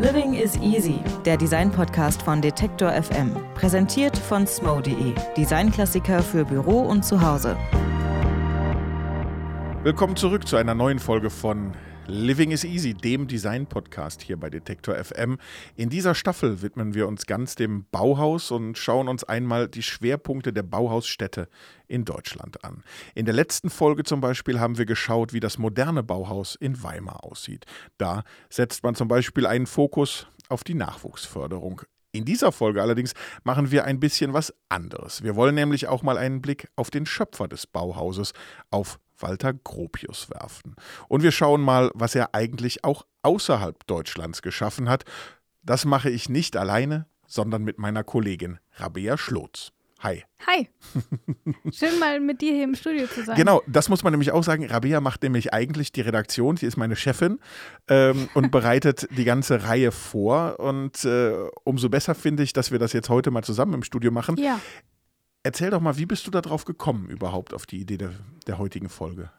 Living is Easy, der Design-Podcast von Detektor FM. Präsentiert von smo.de, Designklassiker für Büro und Zuhause. Willkommen zurück zu einer neuen Folge von Living is Easy, dem Design-Podcast hier bei Detektor FM. In dieser Staffel widmen wir uns ganz dem Bauhaus und schauen uns einmal die Schwerpunkte der Bauhausstädte in Deutschland an. In der letzten Folge zum Beispiel haben wir geschaut, wie das moderne Bauhaus in Weimar aussieht. Da setzt man zum Beispiel einen Fokus auf die Nachwuchsförderung. In dieser Folge allerdings machen wir ein bisschen was anderes. Wir wollen nämlich auch mal einen Blick auf den Schöpfer des Bauhauses, auf Walter Gropius werfen. Und wir schauen mal, was er eigentlich auch außerhalb Deutschlands geschaffen hat. Das mache ich nicht alleine, sondern mit meiner Kollegin Rabea Schlotz. Hi. Hi. Schön mal mit dir hier im Studio zu sein. Genau, das muss man nämlich auch sagen. Rabea macht nämlich eigentlich die Redaktion. Sie ist meine Chefin ähm, und bereitet die ganze Reihe vor. Und äh, umso besser finde ich, dass wir das jetzt heute mal zusammen im Studio machen. Ja. Erzähl doch mal, wie bist du da drauf gekommen, überhaupt auf die Idee der, der heutigen Folge?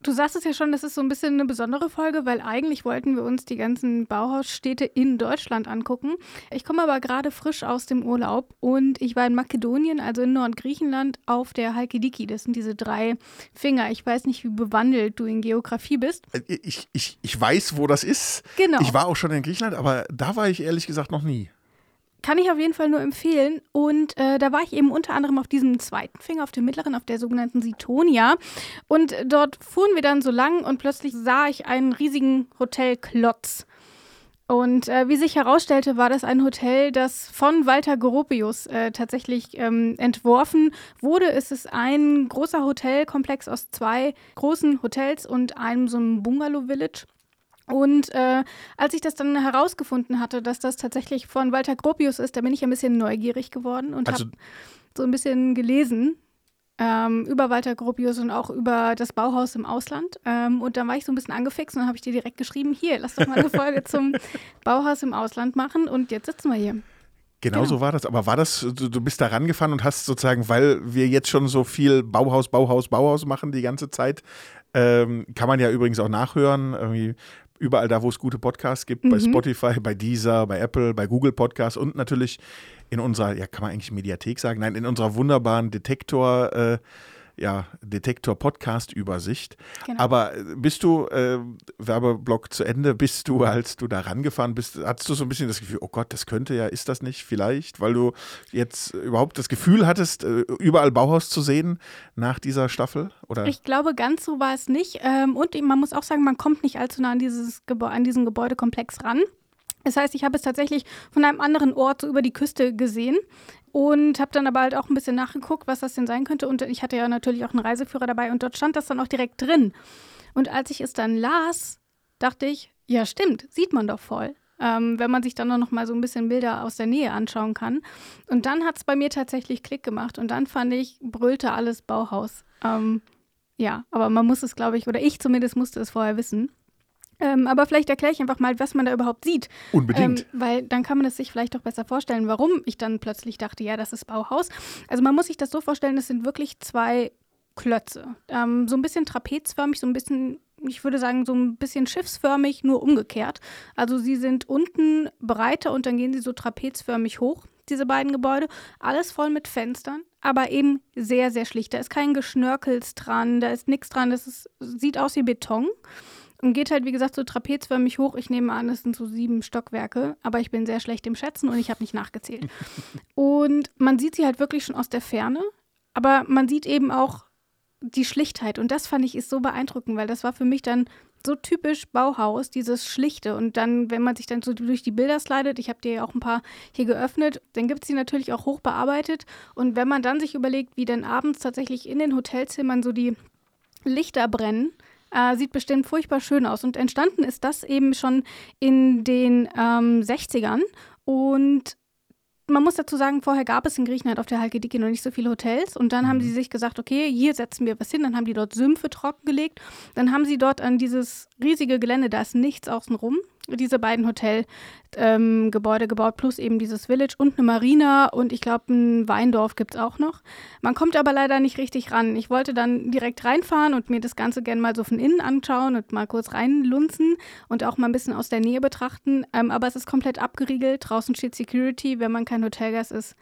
Du sagst es ja schon, das ist so ein bisschen eine besondere Folge, weil eigentlich wollten wir uns die ganzen Bauhausstädte in Deutschland angucken. Ich komme aber gerade frisch aus dem Urlaub und ich war in Makedonien, also in Nordgriechenland, auf der Halkidiki. Das sind diese drei Finger. Ich weiß nicht, wie bewandelt du in Geografie bist. Äh, ich, ich, ich weiß, wo das ist. Genau. Ich war auch schon in Griechenland, aber da war ich ehrlich gesagt noch nie. Kann ich auf jeden Fall nur empfehlen. Und äh, da war ich eben unter anderem auf diesem zweiten Finger, auf dem mittleren, auf der sogenannten Sitonia. Und dort fuhren wir dann so lang und plötzlich sah ich einen riesigen Hotelklotz. Und äh, wie sich herausstellte, war das ein Hotel, das von Walter Gropius äh, tatsächlich ähm, entworfen wurde. Es ist ein großer Hotelkomplex aus zwei großen Hotels und einem so einem Bungalow-Village. Und äh, als ich das dann herausgefunden hatte, dass das tatsächlich von Walter Gropius ist, da bin ich ein bisschen neugierig geworden und also, habe so ein bisschen gelesen ähm, über Walter Gropius und auch über das Bauhaus im Ausland. Ähm, und dann war ich so ein bisschen angefixt und dann habe ich dir direkt geschrieben, hier, lass doch mal eine Folge zum Bauhaus im Ausland machen. Und jetzt sitzen wir hier. Genau, genau, so war das. Aber war das, du, du, bist da rangefahren und hast sozusagen, weil wir jetzt schon so viel Bauhaus, Bauhaus, Bauhaus machen die ganze Zeit, ähm, kann man ja übrigens auch nachhören. Irgendwie überall da, wo es gute Podcasts gibt, mhm. bei Spotify, bei Deezer, bei Apple, bei Google Podcasts und natürlich in unserer, ja, kann man eigentlich Mediathek sagen? Nein, in unserer wunderbaren Detektor- äh, ja, Detektor-Podcast-Übersicht. Genau. Aber äh, bist du, äh, Werbeblock zu Ende, bist du, als du da rangefahren bist, hattest du so ein bisschen das Gefühl, oh Gott, das könnte ja, ist das nicht vielleicht, weil du jetzt überhaupt das Gefühl hattest, äh, überall Bauhaus zu sehen nach dieser Staffel? Oder? Ich glaube, ganz so war es nicht. Ähm, und man muss auch sagen, man kommt nicht allzu nah an, dieses an diesen Gebäudekomplex ran. Das heißt, ich habe es tatsächlich von einem anderen Ort so über die Küste gesehen. Und habe dann aber halt auch ein bisschen nachgeguckt, was das denn sein könnte. Und ich hatte ja natürlich auch einen Reiseführer dabei und dort stand das dann auch direkt drin. Und als ich es dann las, dachte ich, ja stimmt, sieht man doch voll. Ähm, wenn man sich dann noch mal so ein bisschen Bilder aus der Nähe anschauen kann. Und dann hat es bei mir tatsächlich Klick gemacht und dann fand ich, brüllte alles Bauhaus. Ähm, ja, aber man muss es, glaube ich, oder ich zumindest musste es vorher wissen. Ähm, aber vielleicht erkläre ich einfach mal, was man da überhaupt sieht. Unbedingt. Ähm, weil dann kann man es sich vielleicht doch besser vorstellen, warum ich dann plötzlich dachte, ja, das ist Bauhaus. Also man muss sich das so vorstellen, das sind wirklich zwei Klötze. Ähm, so ein bisschen trapezförmig, so ein bisschen, ich würde sagen, so ein bisschen schiffsförmig, nur umgekehrt. Also sie sind unten breiter und dann gehen sie so trapezförmig hoch, diese beiden Gebäude. Alles voll mit Fenstern, aber eben sehr, sehr schlicht. Da ist kein Geschnörkels dran, da ist nichts dran. Das ist, sieht aus wie Beton. Und geht halt, wie gesagt, so trapezförmig hoch. Ich nehme an, es sind so sieben Stockwerke, aber ich bin sehr schlecht im Schätzen und ich habe nicht nachgezählt. und man sieht sie halt wirklich schon aus der Ferne, aber man sieht eben auch die Schlichtheit. Und das fand ich ist so beeindruckend, weil das war für mich dann so typisch Bauhaus, dieses Schlichte. Und dann, wenn man sich dann so durch die Bilder slidet, ich habe dir ja auch ein paar hier geöffnet, dann gibt es die natürlich auch hoch bearbeitet. Und wenn man dann sich überlegt, wie dann abends tatsächlich in den Hotelzimmern so die Lichter brennen, äh, sieht bestimmt furchtbar schön aus. Und entstanden ist das eben schon in den ähm, 60ern. Und man muss dazu sagen, vorher gab es in Griechenland auf der Halkidiki noch nicht so viele Hotels. Und dann haben sie mhm. sich gesagt, okay, hier setzen wir was hin. Dann haben die dort Sümpfe trockengelegt. Dann haben sie dort an dieses riesige Gelände, da ist nichts außenrum, diese beiden Hotelgebäude ähm, gebaut, plus eben dieses Village und eine Marina und ich glaube, ein Weindorf gibt es auch noch. Man kommt aber leider nicht richtig ran. Ich wollte dann direkt reinfahren und mir das Ganze gerne mal so von innen anschauen und mal kurz reinlunzen und auch mal ein bisschen aus der Nähe betrachten. Ähm, aber es ist komplett abgeriegelt. Draußen steht Security. Wenn man kein Hotelgast ist,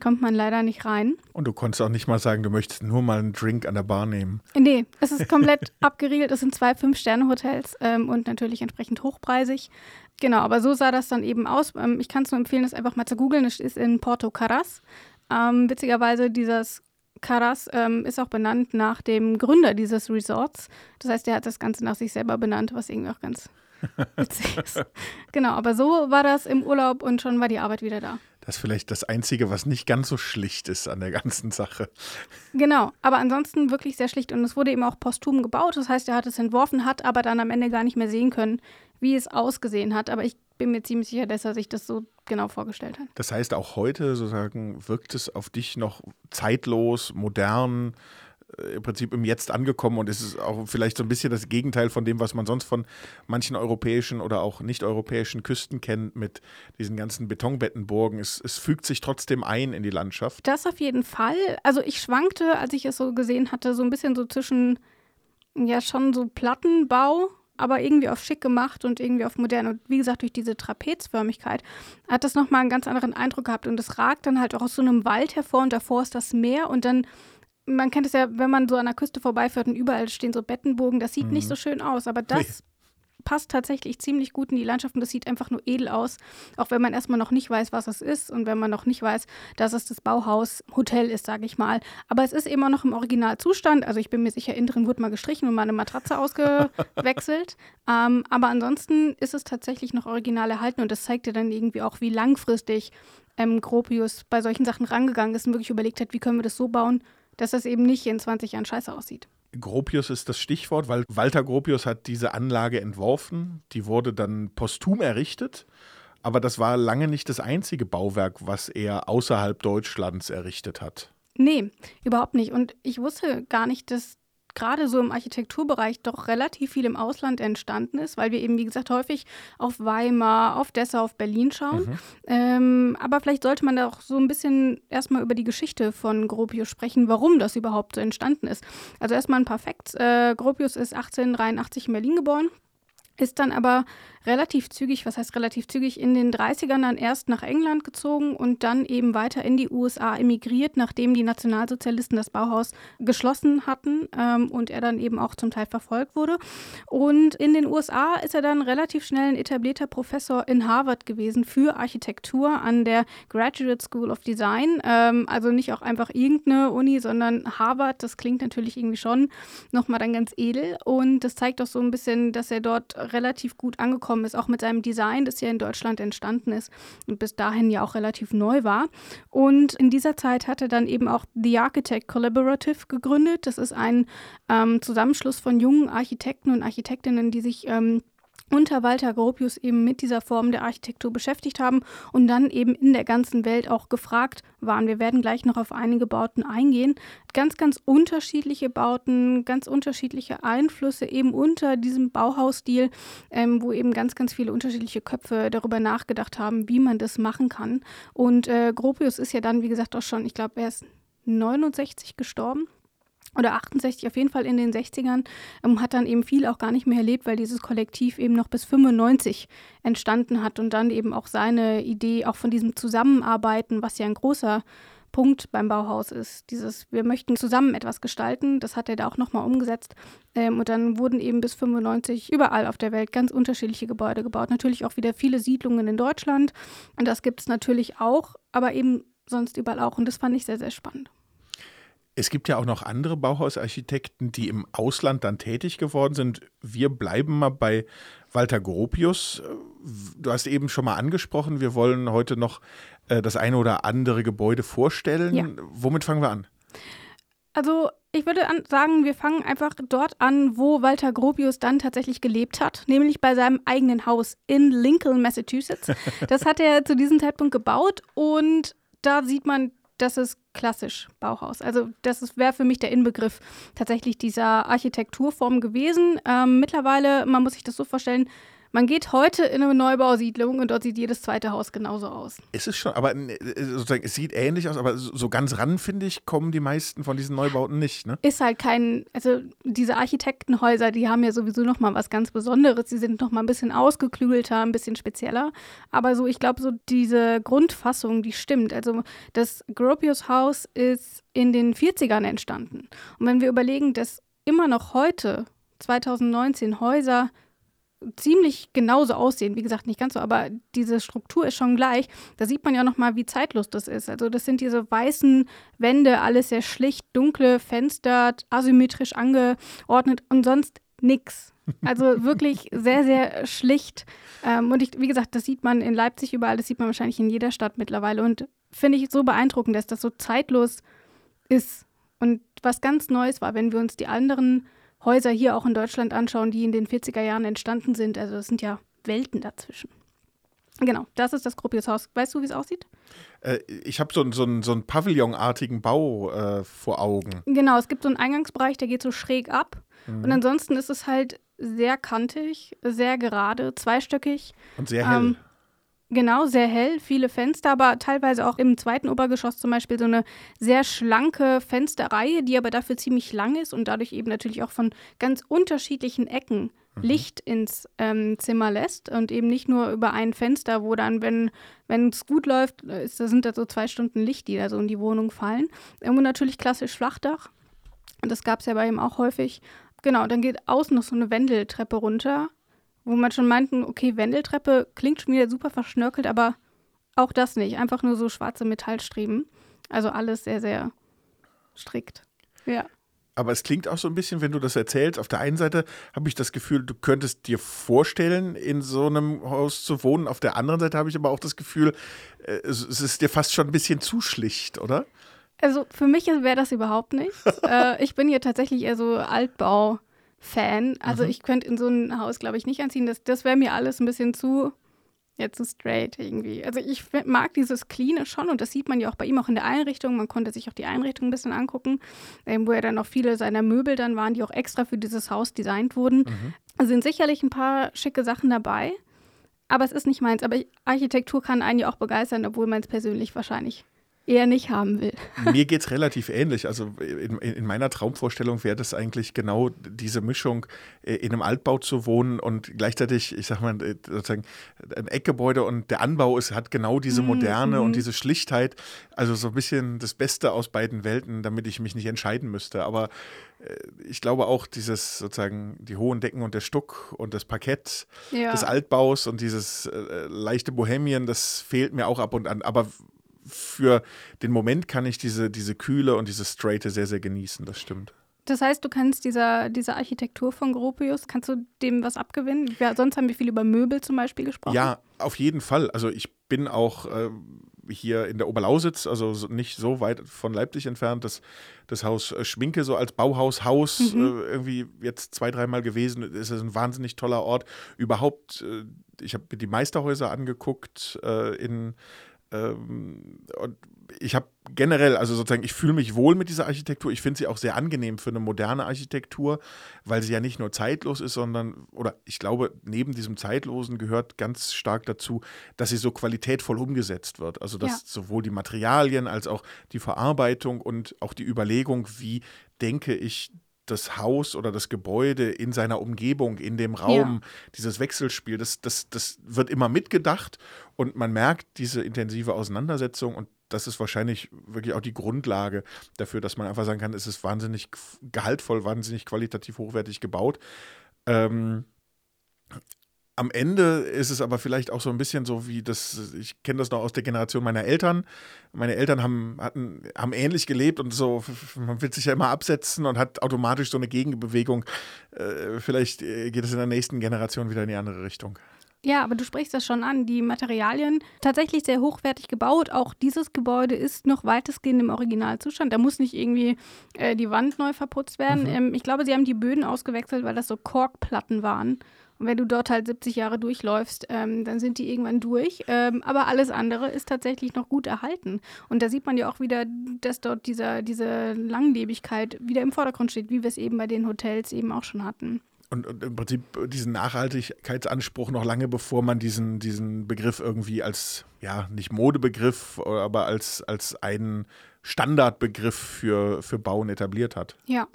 kommt man leider nicht rein. Und du konntest auch nicht mal sagen, du möchtest nur mal einen Drink an der Bar nehmen. Nee, es ist komplett abgeriegelt. Es sind zwei Fünf-Sterne-Hotels ähm, und natürlich entsprechend hochpreisig. Genau, aber so sah das dann eben aus. Ähm, ich kann es nur empfehlen, das einfach mal zu googeln. Es ist in Porto Caras. Ähm, witzigerweise, dieses Caras ähm, ist auch benannt nach dem Gründer dieses Resorts. Das heißt, er hat das Ganze nach sich selber benannt, was irgendwie auch ganz witzig ist. Genau, aber so war das im Urlaub und schon war die Arbeit wieder da. Das ist vielleicht das Einzige, was nicht ganz so schlicht ist an der ganzen Sache. Genau, aber ansonsten wirklich sehr schlicht. Und es wurde eben auch posthum gebaut. Das heißt, er hat es entworfen, hat aber dann am Ende gar nicht mehr sehen können, wie es ausgesehen hat. Aber ich bin mir ziemlich sicher, dass er sich das so genau vorgestellt hat. Das heißt, auch heute sozusagen wirkt es auf dich noch zeitlos, modern, im Prinzip im Jetzt angekommen und es ist auch vielleicht so ein bisschen das Gegenteil von dem, was man sonst von manchen europäischen oder auch nicht-europäischen Küsten kennt, mit diesen ganzen Betonbettenburgen. Es, es fügt sich trotzdem ein in die Landschaft. Das auf jeden Fall. Also ich schwankte, als ich es so gesehen hatte, so ein bisschen so zwischen, ja, schon so Plattenbau aber irgendwie auf schick gemacht und irgendwie auf modern. Und wie gesagt, durch diese Trapezförmigkeit hat das nochmal einen ganz anderen Eindruck gehabt. Und es ragt dann halt auch aus so einem Wald hervor und davor ist das Meer und dann man kennt es ja, wenn man so an der Küste vorbeifährt und überall stehen so Bettenbogen, das sieht mhm. nicht so schön aus, aber das nee. passt tatsächlich ziemlich gut in die Landschaft und das sieht einfach nur edel aus, auch wenn man erstmal noch nicht weiß, was es ist und wenn man noch nicht weiß, dass es das Bauhaus Hotel ist, sage ich mal. Aber es ist immer noch im Originalzustand, also ich bin mir sicher, innen drin wurde mal gestrichen und mal eine Matratze ausgewechselt, ähm, aber ansonsten ist es tatsächlich noch original erhalten und das zeigt dir dann irgendwie auch, wie langfristig ähm, Gropius bei solchen Sachen rangegangen ist und wirklich überlegt hat, wie können wir das so bauen, dass das eben nicht in 20 Jahren scheiße aussieht. Gropius ist das Stichwort, weil Walter Gropius hat diese Anlage entworfen. Die wurde dann posthum errichtet. Aber das war lange nicht das einzige Bauwerk, was er außerhalb Deutschlands errichtet hat. Nee, überhaupt nicht. Und ich wusste gar nicht, dass gerade so im Architekturbereich doch relativ viel im Ausland entstanden ist, weil wir eben, wie gesagt, häufig auf Weimar, auf Dessau, auf Berlin schauen. Mhm. Ähm, aber vielleicht sollte man da auch so ein bisschen erstmal über die Geschichte von Gropius sprechen, warum das überhaupt so entstanden ist. Also erstmal ein paar Facts. Äh, Gropius ist 1883 in Berlin geboren, ist dann aber relativ zügig, was heißt relativ zügig, in den 30ern dann erst nach England gezogen und dann eben weiter in die USA emigriert, nachdem die Nationalsozialisten das Bauhaus geschlossen hatten ähm, und er dann eben auch zum Teil verfolgt wurde. Und in den USA ist er dann relativ schnell ein etablierter Professor in Harvard gewesen für Architektur an der Graduate School of Design. Ähm, also nicht auch einfach irgendeine Uni, sondern Harvard. Das klingt natürlich irgendwie schon nochmal dann ganz edel und das zeigt auch so ein bisschen, dass er dort relativ gut angekommen gekommen ist, auch mit seinem Design, das ja in Deutschland entstanden ist und bis dahin ja auch relativ neu war. Und in dieser Zeit hat er dann eben auch The Architect Collaborative gegründet. Das ist ein ähm, Zusammenschluss von jungen Architekten und Architektinnen, die sich ähm, unter Walter Gropius eben mit dieser Form der Architektur beschäftigt haben und dann eben in der ganzen Welt auch gefragt waren. Wir werden gleich noch auf einige Bauten eingehen. Ganz, ganz unterschiedliche Bauten, ganz unterschiedliche Einflüsse eben unter diesem Bauhausstil, ähm, wo eben ganz, ganz viele unterschiedliche Köpfe darüber nachgedacht haben, wie man das machen kann. Und äh, Gropius ist ja dann, wie gesagt, auch schon, ich glaube, er ist 69 gestorben oder 68 auf jeden Fall in den 60ern, ähm, hat dann eben viel auch gar nicht mehr erlebt, weil dieses Kollektiv eben noch bis 95 entstanden hat und dann eben auch seine Idee auch von diesem Zusammenarbeiten, was ja ein großer Punkt beim Bauhaus ist. Dieses, wir möchten zusammen etwas gestalten, das hat er da auch nochmal umgesetzt. Ähm, und dann wurden eben bis 95 überall auf der Welt ganz unterschiedliche Gebäude gebaut. Natürlich auch wieder viele Siedlungen in Deutschland. Und das gibt es natürlich auch, aber eben sonst überall auch. Und das fand ich sehr, sehr spannend. Es gibt ja auch noch andere Bauhausarchitekten, die im Ausland dann tätig geworden sind. Wir bleiben mal bei Walter Gropius. Du hast eben schon mal angesprochen, wir wollen heute noch äh, das eine oder andere Gebäude vorstellen. Ja. Womit fangen wir an? Also ich würde sagen, wir fangen einfach dort an, wo Walter Gropius dann tatsächlich gelebt hat, nämlich bei seinem eigenen Haus in Lincoln, Massachusetts. Das hat er zu diesem Zeitpunkt gebaut und da sieht man das ist klassisch Bauhaus. Also das wäre für mich der Inbegriff tatsächlich dieser Architekturform gewesen. Ähm, mittlerweile, man muss sich das so vorstellen, Man geht heute in eine Neubausiedlung und dort sieht jedes zweite Haus genauso aus. Es ist schon, aber äh, sozusagen, es sieht ähnlich aus, aber so ganz ran, finde ich, kommen die meisten von diesen Neubauten nicht. Ne? Ist halt kein, also diese Architektenhäuser, die haben ja sowieso nochmal was ganz Besonderes. Die sind nochmal ein bisschen ausgeklügelter, ein bisschen spezieller. Aber so, ich glaube, so diese Grundfassung, die stimmt. Also das Gropius Haus ist in den 40ern entstanden. Und wenn wir überlegen, dass immer noch heute, 2019, Häuser ziemlich genauso aussehen. Wie gesagt, nicht ganz so, aber diese Struktur ist schon gleich. Da sieht man ja nochmal, wie zeitlos das ist. Also das sind diese weißen Wände, alles sehr schlicht, dunkle Fenster, asymmetrisch angeordnet und sonst nichts. Also wirklich sehr, sehr schlicht. Ähm, und ich, wie gesagt, das sieht man in Leipzig überall, das sieht man wahrscheinlich in jeder Stadt mittlerweile. Und finde ich so beeindruckend, dass das so zeitlos ist. Und was ganz Neues war, wenn wir uns die anderen Häuser hier auch in Deutschland anschauen, die in den 40er Jahren entstanden sind. Also es sind ja Welten dazwischen. Genau, das ist das Gropius Haus. Weißt du, wie es aussieht? Äh, ich habe so, so, so einen Pavillonartigen Bau äh, vor Augen. Genau, es gibt so einen Eingangsbereich, der geht so schräg ab. Mhm. Und ansonsten ist es halt sehr kantig, sehr gerade, zweistöckig. Und sehr hell. Ähm, Genau, sehr hell, viele Fenster, aber teilweise auch im zweiten Obergeschoss zum Beispiel so eine sehr schlanke Fensterreihe, die aber dafür ziemlich lang ist und dadurch eben natürlich auch von ganz unterschiedlichen Ecken mhm. Licht ins ähm, Zimmer lässt und eben nicht nur über ein Fenster, wo dann, wenn es gut läuft, ist, da sind da so zwei Stunden Licht, die da so in die Wohnung fallen. Irgendwo natürlich klassisch Flachdach. Das gab es ja bei ihm auch häufig. Genau, dann geht außen noch so eine Wendeltreppe runter wo man schon meinten, okay, Wendeltreppe klingt schon wieder super verschnörkelt, aber auch das nicht. Einfach nur so schwarze Metallstreben. Also alles sehr, sehr strikt. Ja. Aber es klingt auch so ein bisschen, wenn du das erzählst. Auf der einen Seite habe ich das Gefühl, du könntest dir vorstellen, in so einem Haus zu wohnen. Auf der anderen Seite habe ich aber auch das Gefühl, äh, es ist dir fast schon ein bisschen zu schlicht, oder? Also für mich wäre das überhaupt nichts. äh, ich bin hier tatsächlich eher so Altbau. Fan. Also mhm. ich könnte in so ein Haus, glaube ich, nicht anziehen. Das, das wäre mir alles ein bisschen zu, ja, zu straight irgendwie. Also ich mag dieses Cleane schon und das sieht man ja auch bei ihm auch in der Einrichtung. Man konnte sich auch die Einrichtung ein bisschen angucken, ähm, wo ja dann auch viele seiner Möbel dann waren, die auch extra für dieses Haus designt wurden. Mhm. Also sind sicherlich ein paar schicke Sachen dabei. Aber es ist nicht meins. Aber Architektur kann einen ja auch begeistern, obwohl man es persönlich wahrscheinlich eher nicht haben will. Mir geht es relativ ähnlich. Also in, in, meiner Traumvorstellung wäre das eigentlich genau diese Mischung, äh, in einem Altbau zu wohnen und gleichzeitig, ich sag mal, äh, sozusagen ein Eckgebäude und der Anbau ist, hat genau diese mhm, Moderne mhm. und diese Schlichtheit. Also so ein bisschen das Beste aus beiden Welten, damit ich mich nicht entscheiden müsste. Aber äh, ich glaube auch, dieses sozusagen die hohen Decken und der Stuck und das Parkett ja. des Altbaus und dieses äh, leichte Bohemien, das fehlt mir auch ab und an. Aber für den Moment kann ich diese, diese Kühle und diese Straite sehr, sehr genießen, das stimmt. Das heißt, du kannst dieser, dieser Architektur von Gropius, kannst du dem was abgewinnen? Ja, sonst haben wir viel über Möbel zum Beispiel gesprochen. Ja, auf jeden Fall. Also ich bin auch äh, hier in der Oberlausitz, also nicht so weit von Leipzig entfernt, das, das Haus äh, Schminke so als Bauhaushaus mhm. äh, irgendwie jetzt zwei, dreimal gewesen. Es ist ein wahnsinnig toller Ort. Überhaupt, äh, ich habe mir die Meisterhäuser angeguckt äh, in ähm, und ich habe generell, also sozusagen, ich fühle mich wohl mit dieser Architektur. Ich finde sie auch sehr angenehm für eine moderne Architektur, weil sie ja nicht nur zeitlos ist, sondern, oder ich glaube, neben diesem Zeitlosen gehört ganz stark dazu, dass sie so qualitätvoll umgesetzt wird. Also, dass ja. sowohl die Materialien als auch die Verarbeitung und auch die Überlegung, wie denke ich das Haus oder das Gebäude in seiner Umgebung, in dem Raum, ja. dieses Wechselspiel, das, das, das wird immer mitgedacht und man merkt diese intensive Auseinandersetzung und das ist wahrscheinlich wirklich auch die Grundlage dafür, dass man einfach sagen kann, es ist wahnsinnig gehaltvoll, wahnsinnig qualitativ hochwertig gebaut. Ähm, am Ende ist es aber vielleicht auch so ein bisschen so wie das, ich kenne das noch aus der Generation meiner Eltern. Meine Eltern haben, hatten, haben ähnlich gelebt und so, man will sich ja immer absetzen und hat automatisch so eine Gegenbewegung. Äh, vielleicht äh, geht es in der nächsten Generation wieder in die andere Richtung. Ja, aber du sprichst das schon an. Die Materialien tatsächlich sehr hochwertig gebaut. Auch dieses Gebäude ist noch weitestgehend im Originalzustand. Da muss nicht irgendwie äh, die Wand neu verputzt werden. Mhm. Ähm, ich glaube, sie haben die Böden ausgewechselt, weil das so Korkplatten waren. Und wenn du dort halt 70 Jahre durchläufst, ähm, dann sind die irgendwann durch. Ähm, aber alles andere ist tatsächlich noch gut erhalten. Und da sieht man ja auch wieder, dass dort dieser, diese Langlebigkeit wieder im Vordergrund steht, wie wir es eben bei den Hotels eben auch schon hatten. und, und, im Prinzip diesen Nachhaltigkeitsanspruch noch lange bevor man diesen, diesen Begriff irgendwie als, ja, nicht Modebegriff, aber als, als einen Standardbegriff für, für Bauen etabliert hat. Ja,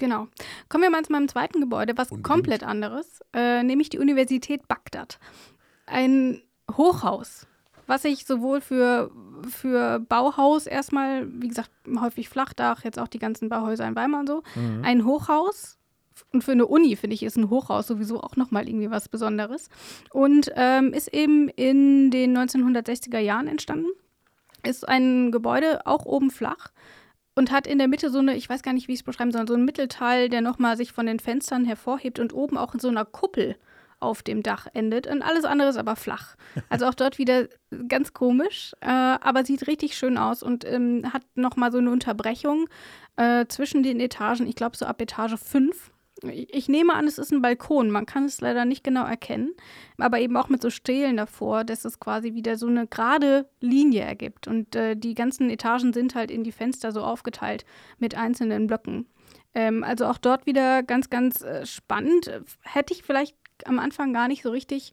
genau. Kommen wir mal zu meinem zweiten Gebäude, was Unbedingt. komplett anderes, äh, nämlich die Universität Bagdad. Ein Hochhaus, was ich sowohl für, für Bauhaus erstmal, wie gesagt, häufig Flachdach, jetzt auch die ganzen Bauhäuser in Weimar und so, mhm. ein Hochhaus und für eine Uni, finde ich, ist ein Hochhaus sowieso auch nochmal irgendwie was Besonderes. Und ähm, ist eben in den 1960er Jahren entstanden. Ist ein Gebäude, auch oben flach. Und hat in der Mitte so eine, ich weiß gar nicht, wie ich es beschreiben soll, so ein Mittelteil, der nochmal sich von den Fenstern hervorhebt und oben auch in so einer Kuppel auf dem Dach endet. Und alles andere ist aber flach. Also auch dort wieder ganz komisch, äh, aber sieht richtig schön aus und ähm, hat nochmal so eine Unterbrechung äh, zwischen den Etagen. Ich glaube, so ab Etage 5 ich nehme an, es ist ein Balkon. Man kann es leider nicht genau erkennen, aber eben auch mit so Stelen davor, dass es quasi wieder so eine gerade Linie ergibt. Und äh, die ganzen Etagen sind halt in die Fenster so aufgeteilt mit einzelnen Blöcken. Ähm, also auch dort wieder ganz, ganz äh, spannend. Hätte ich vielleicht am Anfang gar nicht so richtig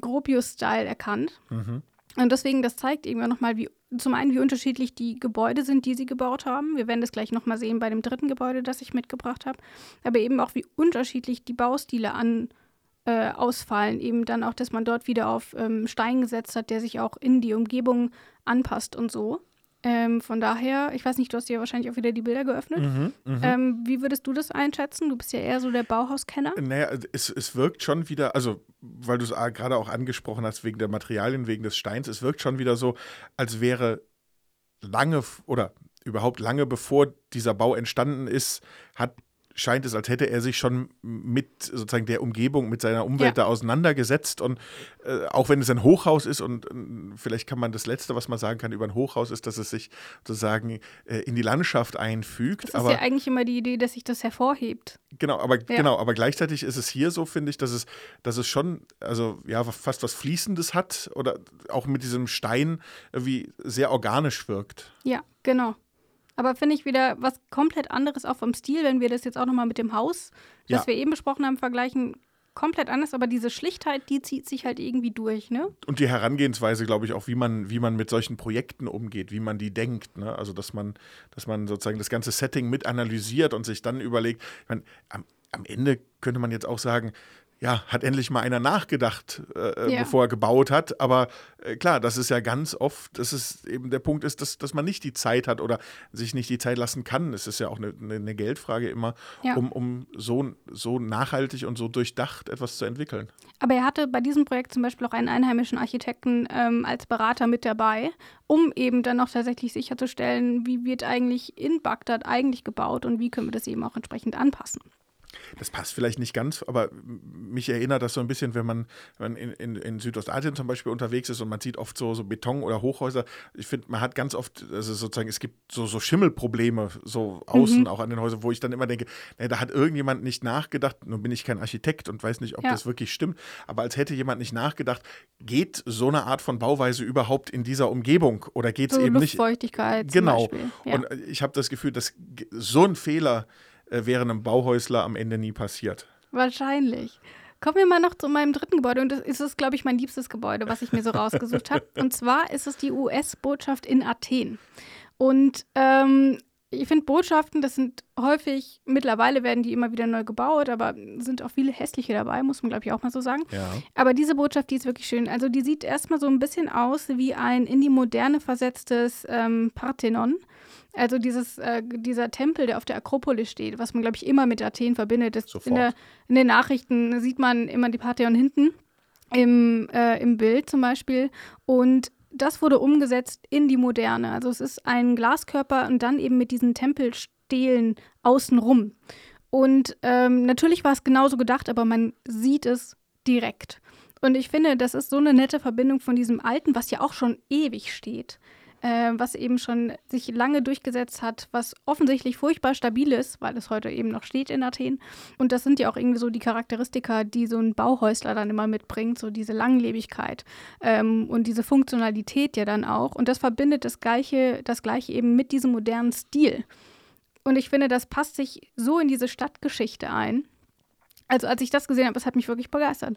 Gropius-Style erkannt. Mhm. Und deswegen, das zeigt irgendwann nochmal, wie zum einen, wie unterschiedlich die Gebäude sind, die sie gebaut haben. Wir werden das gleich nochmal sehen bei dem dritten Gebäude, das ich mitgebracht habe. Aber eben auch, wie unterschiedlich die Baustile an, äh, ausfallen. Eben dann auch, dass man dort wieder auf ähm, Stein gesetzt hat, der sich auch in die Umgebung anpasst und so. Ähm, von daher, ich weiß nicht, du hast dir wahrscheinlich auch wieder die Bilder geöffnet. Mhm, mh. ähm, wie würdest du das einschätzen? Du bist ja eher so der Bauhauskenner. Naja, es, es wirkt schon wieder, also weil du es gerade auch angesprochen hast, wegen der Materialien, wegen des Steins, es wirkt schon wieder so, als wäre lange oder überhaupt lange bevor dieser Bau entstanden ist, hat scheint es, als hätte er sich schon mit sozusagen der Umgebung, mit seiner Umwelt ja. da auseinandergesetzt. Und äh, auch wenn es ein Hochhaus ist, und äh, vielleicht kann man das Letzte, was man sagen kann über ein Hochhaus, ist, dass es sich sozusagen äh, in die Landschaft einfügt. Das ist aber, ja eigentlich immer die Idee, dass sich das hervorhebt. Genau, aber ja. genau, aber gleichzeitig ist es hier so, finde ich, dass es, dass es schon, also ja, fast was Fließendes hat oder auch mit diesem Stein irgendwie sehr organisch wirkt. Ja, genau. Aber finde ich wieder was komplett anderes auch vom Stil, wenn wir das jetzt auch nochmal mit dem Haus, das wir eben besprochen haben, vergleichen. Komplett anders, aber diese Schlichtheit, die zieht sich halt irgendwie durch, ne? Und die Herangehensweise, glaube ich, auch, wie man, wie man mit solchen Projekten umgeht, wie man die denkt, ne? Also, dass man, dass man sozusagen das ganze Setting mit analysiert und sich dann überlegt, ich meine, am, am Ende könnte man jetzt auch sagen, ja, hat endlich mal einer nachgedacht, äh, äh, ja. bevor er gebaut hat. Aber äh, klar, das ist ja ganz oft, dass es eben der Punkt ist, dass, dass man nicht die Zeit hat oder sich nicht die Zeit lassen kann. Es ist ja auch eine, eine Geldfrage immer, ja. um, um so, so nachhaltig und so durchdacht etwas zu entwickeln. Aber er hatte bei diesem Projekt zum Beispiel auch einen einheimischen Architekten ähm, als Berater mit dabei, um eben dann auch tatsächlich sicherzustellen, wie wird eigentlich in Bagdad eigentlich gebaut und wie können wir das eben auch entsprechend anpassen das passt vielleicht nicht ganz, aber mich erinnert das so ein bisschen, wenn man, wenn in, in, in, Südostasien zum Beispiel unterwegs ist und man sieht oft so, so Beton oder Hochhäuser. Ich finde, man hat ganz oft, also sozusagen, es gibt so, so Schimmelprobleme, so außen mhm. auch an den Häusern, wo ich dann immer denke, nee, da hat irgendjemand nicht nachgedacht. Nun bin ich kein Architekt und weiß nicht, ob ja. das wirklich stimmt, aber als hätte jemand nicht nachgedacht, geht so eine Art von Bauweise überhaupt in dieser Umgebung oder geht es so eben nicht? Luftfeuchtigkeit. Genau. Ja. Und ich habe das Gefühl, dass so ein Fehler äh, wäre einem Bauhäusler am Ende nie passiert. Wahrscheinlich. Kommen wir mal noch zu meinem dritten Gebäude und das ist es, glaube ich, mein liebstes Gebäude, was ich mir so rausgesucht habe. Und zwar ist es die US-Botschaft in Athen. Und ähm, ich finde Botschaften, das sind häufig, mittlerweile werden die immer wieder neu gebaut, aber sind auch viele hässliche dabei, muss man glaube ich auch mal so sagen. Ja. Aber diese Botschaft, die ist wirklich schön. Also die sieht erstmal so ein bisschen aus wie ein in die Moderne versetztes ähm, Parthenon. Also dieses, äh, dieser Tempel, der auf der Akropolis steht, was man, glaube ich, immer mit Athen verbindet. In, der, in, den Nachrichten sieht man immer die Parthenon hinten im, äh, im Bild zum Beispiel. Und das wurde umgesetzt in die Moderne. Also es ist ein Glaskörper und dann eben mit diesen Tempelstelen außenrum. Und ähm, natürlich war es genauso gedacht, aber man sieht es direkt. Und ich finde, das ist so eine nette Verbindung von diesem Alten, was ja auch schon ewig steht, äh, was eben schon sich lange durchgesetzt hat, was offensichtlich furchtbar stabil ist, weil es heute eben noch steht in Athen. Und das sind ja auch irgendwie so die Charakteristika, die so ein Bauhäusler dann immer mitbringt, so diese Langlebigkeit ähm, und diese Funktionalität ja dann auch. Und das verbindet das Gleiche, das Gleiche eben mit diesem modernen Stil. Und ich finde, das passt sich so in diese Stadtgeschichte ein. Also als ich das gesehen habe, das hat mich wirklich begeistert.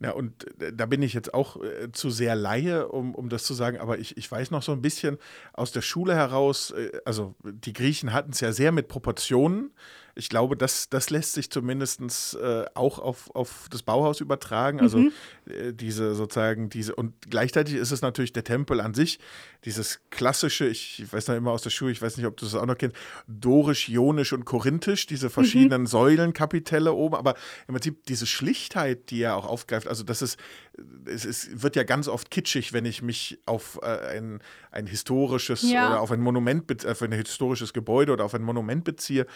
Ja, und äh, da bin ich jetzt auch äh, zu sehr Laie, um, um das zu sagen, aber ich, ich weiß noch so ein bisschen aus der Schule heraus, äh, also die Griechen hatten es ja sehr mit Proportionen ich glaube, das, das lässt sich zumindest äh, auch auf, auf das Bauhaus übertragen. Also mhm. äh, diese sozusagen, diese, und gleichzeitig ist es natürlich der Tempel an sich, dieses klassische, ich, weiß noch immer aus der Schule, ich weiß nicht, ob du das auch noch kennst, dorisch, ionisch und korinthisch, diese verschiedenen mhm. Säulenkapitelle oben, aber im Prinzip diese Schlichtheit, die er auch aufgreift, also das ist, es ist, wird ja ganz oft kitschig, wenn ich mich auf äh, ein, ein historisches ja. oder auf ein Monument, auf ein historisches Gebäude oder auf ein Monument beziehe.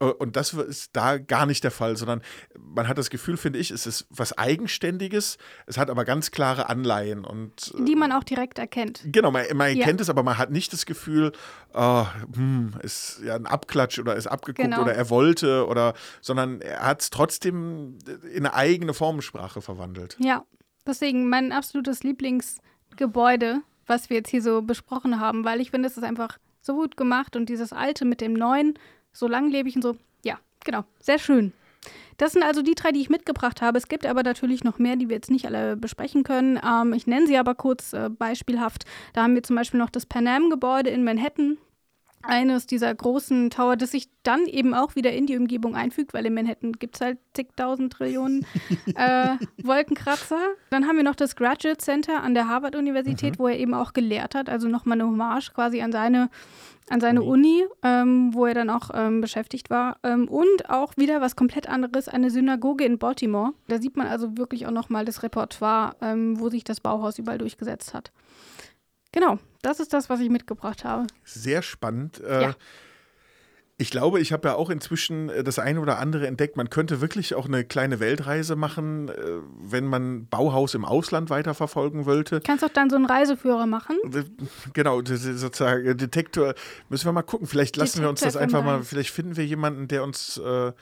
Äh, und und das ist da gar nicht der Fall, sondern man hat das Gefühl, finde ich, es ist was Eigenständiges, es hat aber ganz klare Anleihen. Und, Die man auch direkt erkennt. Genau, man, man ja. erkennt es, aber man hat nicht das Gefühl, oh, hm, ist ja ein Abklatsch oder ist abgeguckt genau. oder er wollte oder, sondern er hat es trotzdem in eine eigene Formensprache verwandelt. Ja, deswegen mein absolutes Lieblingsgebäude, was wir jetzt hier so besprochen haben, weil ich finde, es ist einfach so gut gemacht und dieses alte mit dem neuen so langlebig und so, Genau, sehr schön. Das sind also die drei, die ich mitgebracht habe. Es gibt aber natürlich noch mehr, die wir jetzt nicht alle besprechen können. Ähm, ich nenne sie aber kurz äh, beispielhaft. Da haben wir zum Beispiel noch das Pan Am-Gebäude in Manhattan. Eines dieser großen Tower, das sich dann eben auch wieder in die Umgebung einfügt, weil in Manhattan gibt es halt zigtausend Trillionen äh, Wolkenkratzer. Dann haben wir noch das Graduate Center an der Harvard-Universität, mhm. wo er eben auch gelehrt hat. Also nochmal eine Hommage quasi an seine an seine Uni, Uni ähm, wo er dann auch ähm, beschäftigt war. Ähm, und auch wieder was komplett anderes, eine Synagoge in Baltimore. Da sieht man also wirklich auch nochmal das Repertoire, ähm, wo sich das Bauhaus überall durchgesetzt hat. Genau, das ist das, was ich mitgebracht habe. Sehr spannend. Äh, ja. Ich glaube, ich habe ja auch inzwischen äh, das eine oder andere entdeckt. Man könnte wirklich auch eine kleine Weltreise machen, äh, wenn man Bauhaus im Ausland weiterverfolgen wollte. Kannst doch dann so einen Reiseführer machen. Genau, sozusagen Detektor. Müssen wir mal gucken. Vielleicht lassen Detektor wir uns das einfach mal. Vielleicht finden wir jemanden, der uns äh,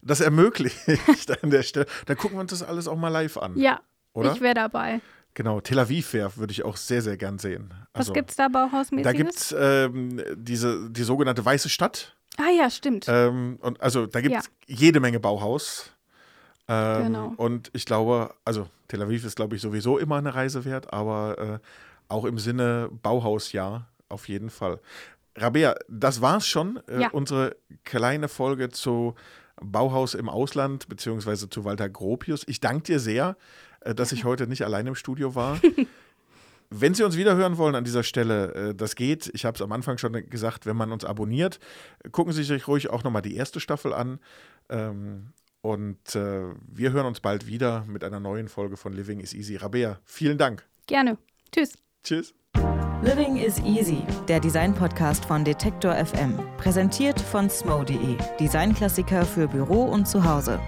das ermöglicht an der Stelle. Dann gucken wir uns das alles auch mal live an. Ja, oder? ich wäre dabei. Genau, Tel Aviv wäre, würde ich auch sehr, sehr gern sehen. Also, Was gibt es da Bauhausmäßiges? Da gibt es ähm, diese, die sogenannte Weiße Stadt. Ah ja, stimmt. Ähm, und also da gibt es ja. jede Menge Bauhaus. Ähm, genau. Und ich glaube, also Tel Aviv ist, glaube ich, sowieso immer eine Reise wert, aber äh, auch im Sinne Bauhausjahr auf jeden Fall. Rabea, das war's schon. Äh, ja. Unsere kleine Folge zu Bauhaus im Ausland, beziehungsweise zu Walter Gropius. Ich danke dir sehr, äh, dass ich heute nicht allein im Studio war. Wenn Sie uns wiederhören wollen an dieser Stelle, äh, das geht. Ich habe es am Anfang schon gesagt, wenn man uns abonniert, gucken Sie sich ruhig auch nochmal die erste Staffel an. Ähm, und äh, wir hören uns bald wieder mit einer neuen Folge von Living is Easy. Rabea, vielen Dank. Gerne. Tschüss. Tschüss. Living is Easy, der Design-Podcast von Detektor FM. Präsentiert von smo.de, Designklassiker für Büro und Zuhause.